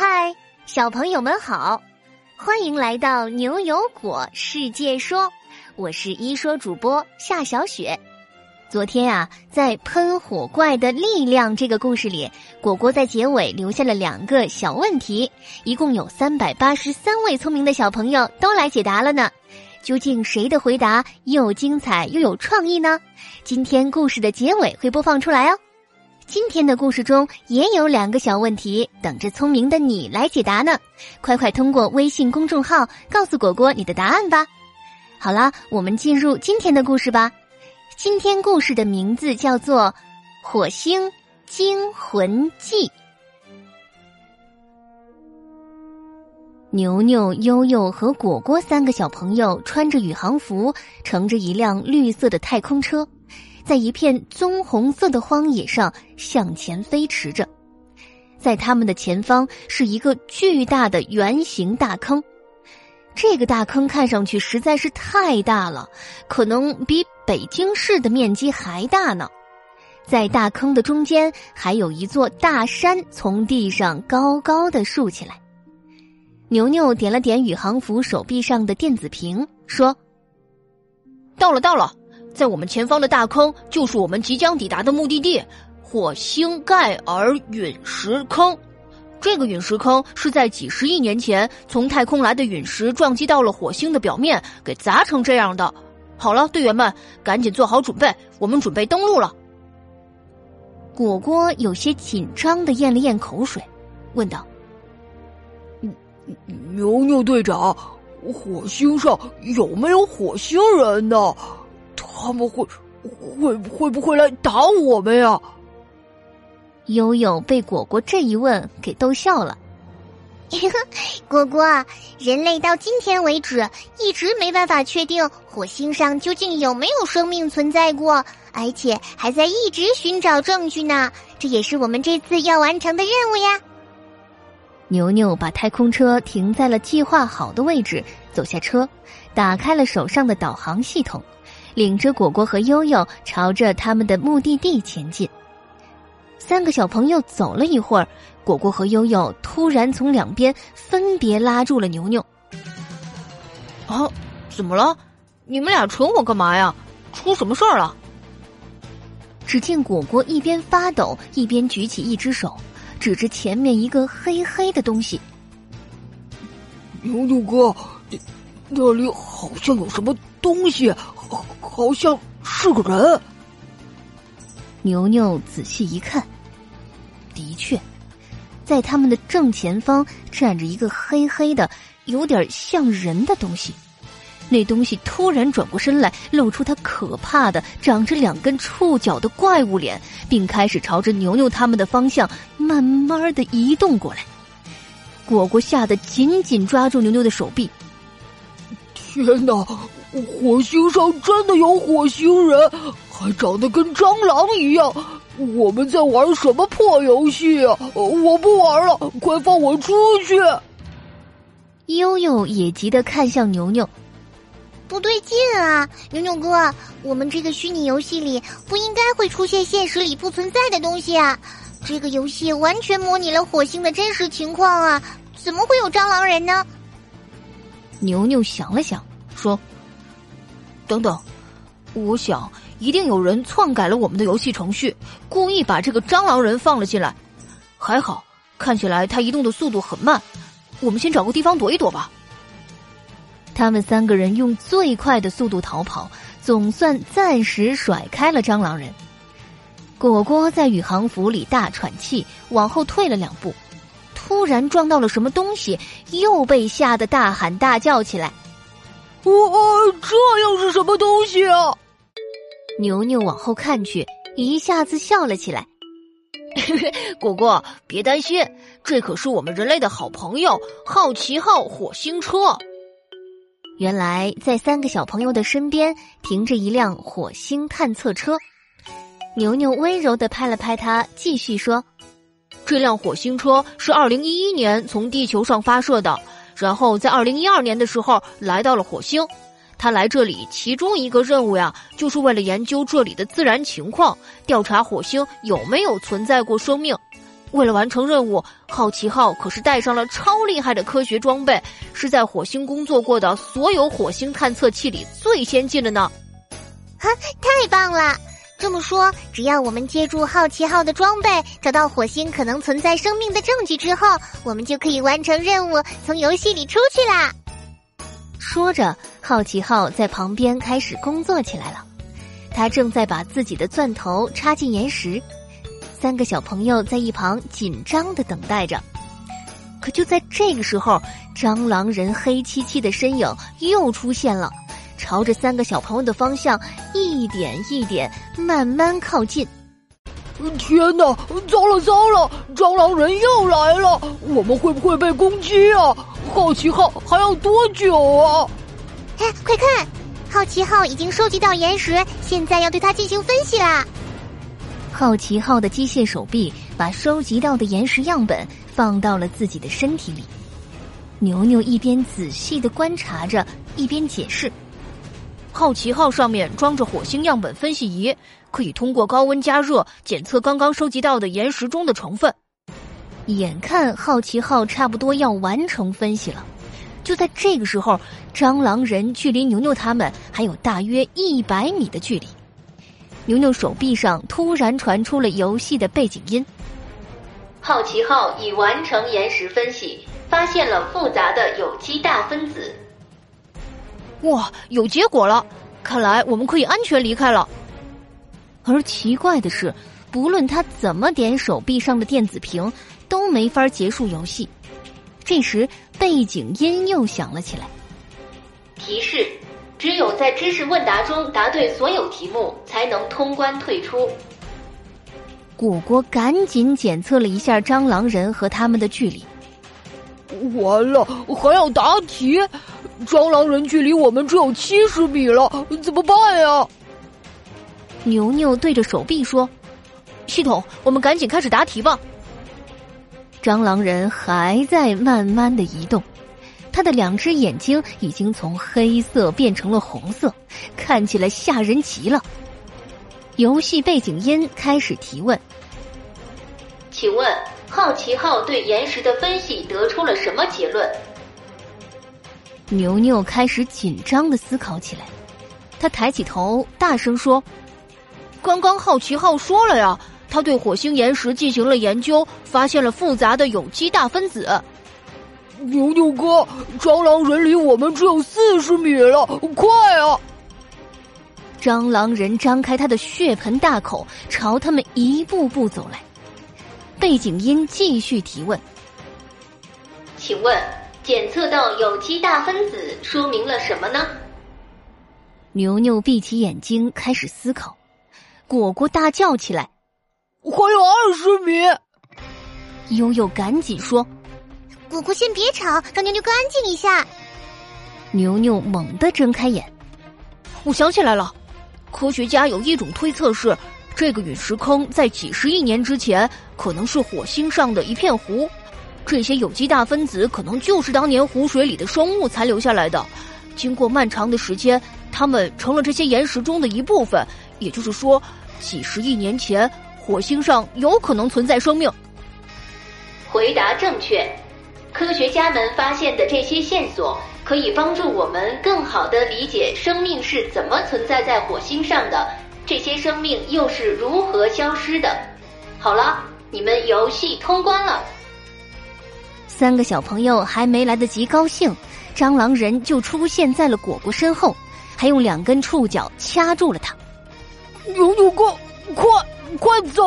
嗨，小朋友们好，欢迎来到牛油果世界说，我是一说主播夏小雪。昨天呀，在喷火怪的力量这个故事里，果果在结尾留下了两个小问题，一共有三百八十三位聪明的小朋友都来解答了呢。究竟谁的回答又精彩又有创意呢？今天故事的结尾会播放出来哦。今天的故事中也有两个小问题等着聪明的你来解答呢，快快通过微信公众号告诉果果你的答案吧。好啦，我们进入今天的故事吧。今天故事的名字叫做《火星惊魂记》。牛牛、悠悠和果果三个小朋友穿着宇航服，乘着一辆绿色的太空车。在一片棕红色的荒野上向前飞驰着，在他们的前方是一个巨大的圆形大坑。这个大坑看上去实在是太大了，可能比北京市的面积还大呢。在大坑的中间，还有一座大山从地上高高的竖起来。牛牛点了点宇航服手臂上的电子屏，说：“到了，到了。”在我们前方的大坑就是我们即将抵达的目的地——火星盖尔陨石坑。这个陨石坑是在几十亿年前从太空来的陨石撞击到了火星的表面，给砸成这样的。好了，队员们，赶紧做好准备，我们准备登陆了。果果有些紧张的咽了咽口水，问道：“牛牛队长，火星上有没有火星人呢？”他们会会会不会来打我们呀？悠悠被果果这一问给逗笑了。果果，人类到今天为止一直没办法确定火星上究竟有没有生命存在过，而且还在一直寻找证据呢。这也是我们这次要完成的任务呀。牛牛把太空车停在了计划好的位置，走下车，打开了手上的导航系统。领着果果和悠悠朝着他们的目的地前进。三个小朋友走了一会儿，果果和悠悠突然从两边分别拉住了牛牛。啊，怎么了？你们俩扯我干嘛呀？出什么事儿了？只见果果一边发抖一边举起一只手，指着前面一个黑黑的东西。牛牛哥，那里好像有什么东西。好像是个人。牛牛仔细一看，的确，在他们的正前方站着一个黑黑的、有点像人的东西。那东西突然转过身来，露出它可怕的、长着两根触角的怪物脸，并开始朝着牛牛他们的方向慢慢的移动过来。果果吓得紧紧抓住牛牛的手臂。天哪！火星上真的有火星人，还长得跟蟑螂一样。我们在玩什么破游戏啊？我不玩了，快放我出去！悠悠也急得看向牛牛，不对劲啊！牛牛哥，我们这个虚拟游戏里不应该会出现现实里不存在的东西啊！这个游戏完全模拟了火星的真实情况啊，怎么会有蟑螂人呢？牛牛想了想，说。等等，我想一定有人篡改了我们的游戏程序，故意把这个蟑螂人放了进来。还好，看起来他移动的速度很慢。我们先找个地方躲一躲吧。他们三个人用最快的速度逃跑，总算暂时甩开了蟑螂人。果果在宇航服里大喘气，往后退了两步，突然撞到了什么东西，又被吓得大喊大叫起来。哇，这又是什么东西啊？牛牛往后看去，一下子笑了起来。果果，别担心，这可是我们人类的好朋友——好奇号火星车。原来，在三个小朋友的身边停着一辆火星探测车。牛牛温柔的拍了拍他，继续说：“这辆火星车是二零一一年从地球上发射的。”然后在二零一二年的时候来到了火星，他来这里其中一个任务呀，就是为了研究这里的自然情况，调查火星有没有存在过生命。为了完成任务，好奇号可是带上了超厉害的科学装备，是在火星工作过的所有火星探测器里最先进的呢。哈，太棒了！这么说，只要我们借助好奇号的装备，找到火星可能存在生命的证据之后，我们就可以完成任务，从游戏里出去啦。说着，好奇号在旁边开始工作起来了。他正在把自己的钻头插进岩石。三个小朋友在一旁紧张的等待着，可就在这个时候，蟑螂人黑漆漆的身影又出现了，朝着三个小朋友的方向一点一点慢慢靠近。天哪，糟了糟了，蟑螂人又来了！我们会不会被攻击啊？好奇号还要多久啊？哎，快看，好奇号已经收集到岩石，现在要对它进行分析啦。好奇号的机械手臂把收集到的岩石样本放到了自己的身体里。牛牛一边仔细的观察着，一边解释：“好奇号上面装着火星样本分析仪，可以通过高温加热检测刚刚收集到的岩石中的成分。”眼看好奇号差不多要完成分析了，就在这个时候，蟑螂人距离牛牛他们还有大约一百米的距离。牛牛手臂上突然传出了游戏的背景音。好奇号已完成岩石分析，发现了复杂的有机大分子。哇，有结果了！看来我们可以安全离开了。而奇怪的是，不论他怎么点手臂上的电子屏，都没法结束游戏。这时，背景音又响了起来。提示。只有在知识问答中答对所有题目，才能通关退出。果果赶紧检测了一下蟑螂人和他们的距离。完了，还要答题！蟑螂人距离我们只有七十米了，怎么办呀？牛牛对着手臂说：“系统，我们赶紧开始答题吧。”蟑螂人还在慢慢的移动。他的两只眼睛已经从黑色变成了红色，看起来吓人极了。游戏背景音开始提问：“请问，好奇号对岩石的分析得出了什么结论？”牛牛开始紧张的思考起来，他抬起头，大声说：“刚刚好奇号说了呀，他对火星岩石进行了研究，发现了复杂的有机大分子。”牛牛哥，蟑螂人离我们只有四十米了，快啊！蟑螂人张开他的血盆大口，朝他们一步步走来。背景音继续提问：“请问，检测到有机大分子说明了什么呢？”牛牛闭起眼睛开始思考。果果大叫起来：“还有二十米！”悠悠赶紧说。果果，先别吵，让牛牛哥安静一下。牛牛猛地睁开眼，我想起来了，科学家有一种推测是，这个陨石坑在几十亿年之前可能是火星上的一片湖，这些有机大分子可能就是当年湖水里的生物残留下来的。经过漫长的时间，它们成了这些岩石中的一部分。也就是说，几十亿年前，火星上有可能存在生命。回答正确。科学家们发现的这些线索，可以帮助我们更好的理解生命是怎么存在在火星上的，这些生命又是如何消失的。好了，你们游戏通关了。三个小朋友还没来得及高兴，蟑螂人就出现在了果果身后，还用两根触角掐住了他。牛牛哥，快快走！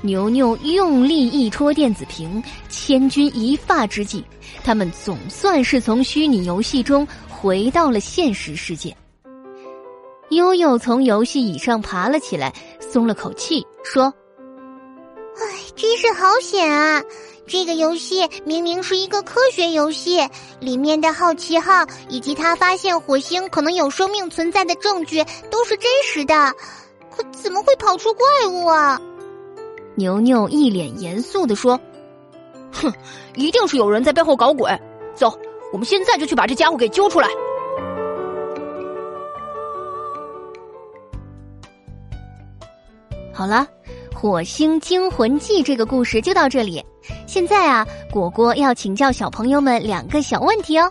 牛牛用力一戳电子屏，千钧一发之际，他们总算是从虚拟游戏中回到了现实世界。悠悠从游戏椅上爬了起来，松了口气，说：“唉，真是好险啊！这个游戏明明是一个科学游戏，里面的好奇号以及他发现火星可能有生命存在的证据都是真实的，可怎么会跑出怪物啊？”牛牛一脸严肃的说：“哼，一定是有人在背后搞鬼。走，我们现在就去把这家伙给揪出来。”好了，火星惊魂记》这个故事就到这里。现在啊，果果要请教小朋友们两个小问题哦。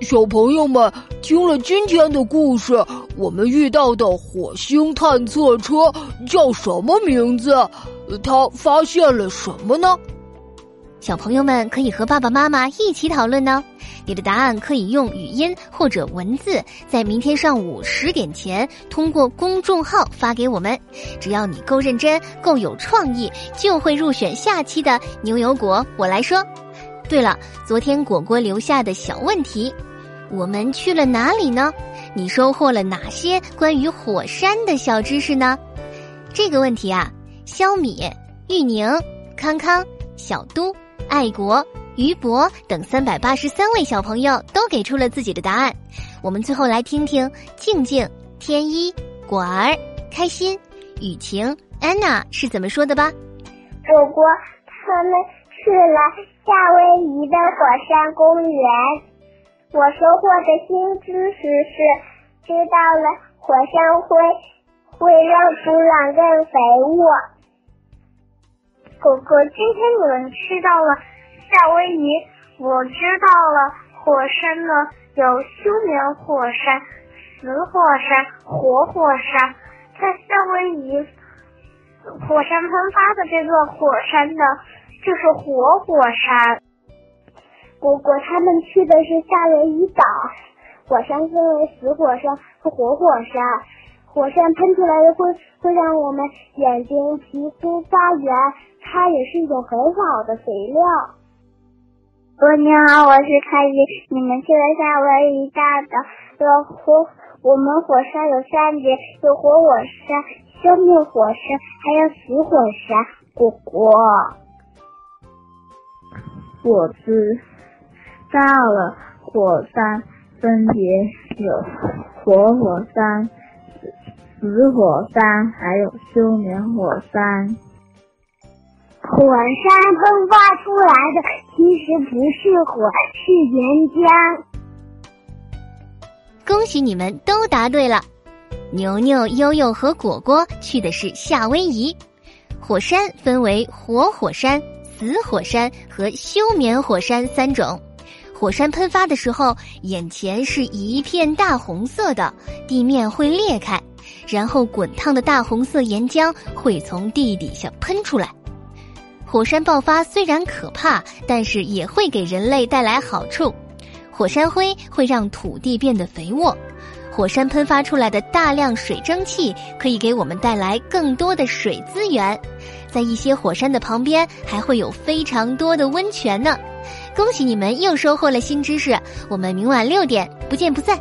小朋友们听了今天的故事，我们遇到的火星探测车叫什么名字？它发现了什么呢？小朋友们可以和爸爸妈妈一起讨论呢。你的答案可以用语音或者文字，在明天上午十点前通过公众号发给我们。只要你够认真、够有创意，就会入选下期的牛油果。我来说。对了，昨天果果留下的小问题，我们去了哪里呢？你收获了哪些关于火山的小知识呢？这个问题啊，肖米、玉宁、康康、小都、爱国。于博等三百八十三位小朋友都给出了自己的答案，我们最后来听听静静、天一、果儿、开心、雨晴、安娜是怎么说的吧。果果他们去了夏威夷的火山公园，我收获的新知识是，知道了火山灰会让土壤更肥沃。果果，今天你们吃到了。夏威夷，我知道了。火山呢，有休眠火山、死火山、活火山。在夏威夷，火山喷发的这座火山呢，就是活火山。果果他们去的是夏威夷岛，火山分为死火山和活火山。火山喷出来的会会让我们眼睛、皮肤发炎，它也是一种很好的肥料。喂，你好，我是开心。你们去了夏威夷大岛，有火，我们火山有三节，有活火山、生命火山，还有死火山。果果，我知道了，火山分别有活火山、死火山，还有休眠火山。火山喷发出来的其实不是火，是岩浆。恭喜你们都答对了！牛牛、悠悠和果果去的是夏威夷。火山分为活火山、死火山和休眠火山三种。火山喷发的时候，眼前是一片大红色的，地面会裂开，然后滚烫的大红色岩浆会从地底下喷出来。火山爆发虽然可怕，但是也会给人类带来好处。火山灰会让土地变得肥沃，火山喷发出来的大量水蒸气可以给我们带来更多的水资源。在一些火山的旁边，还会有非常多的温泉呢。恭喜你们又收获了新知识，我们明晚六点不见不散。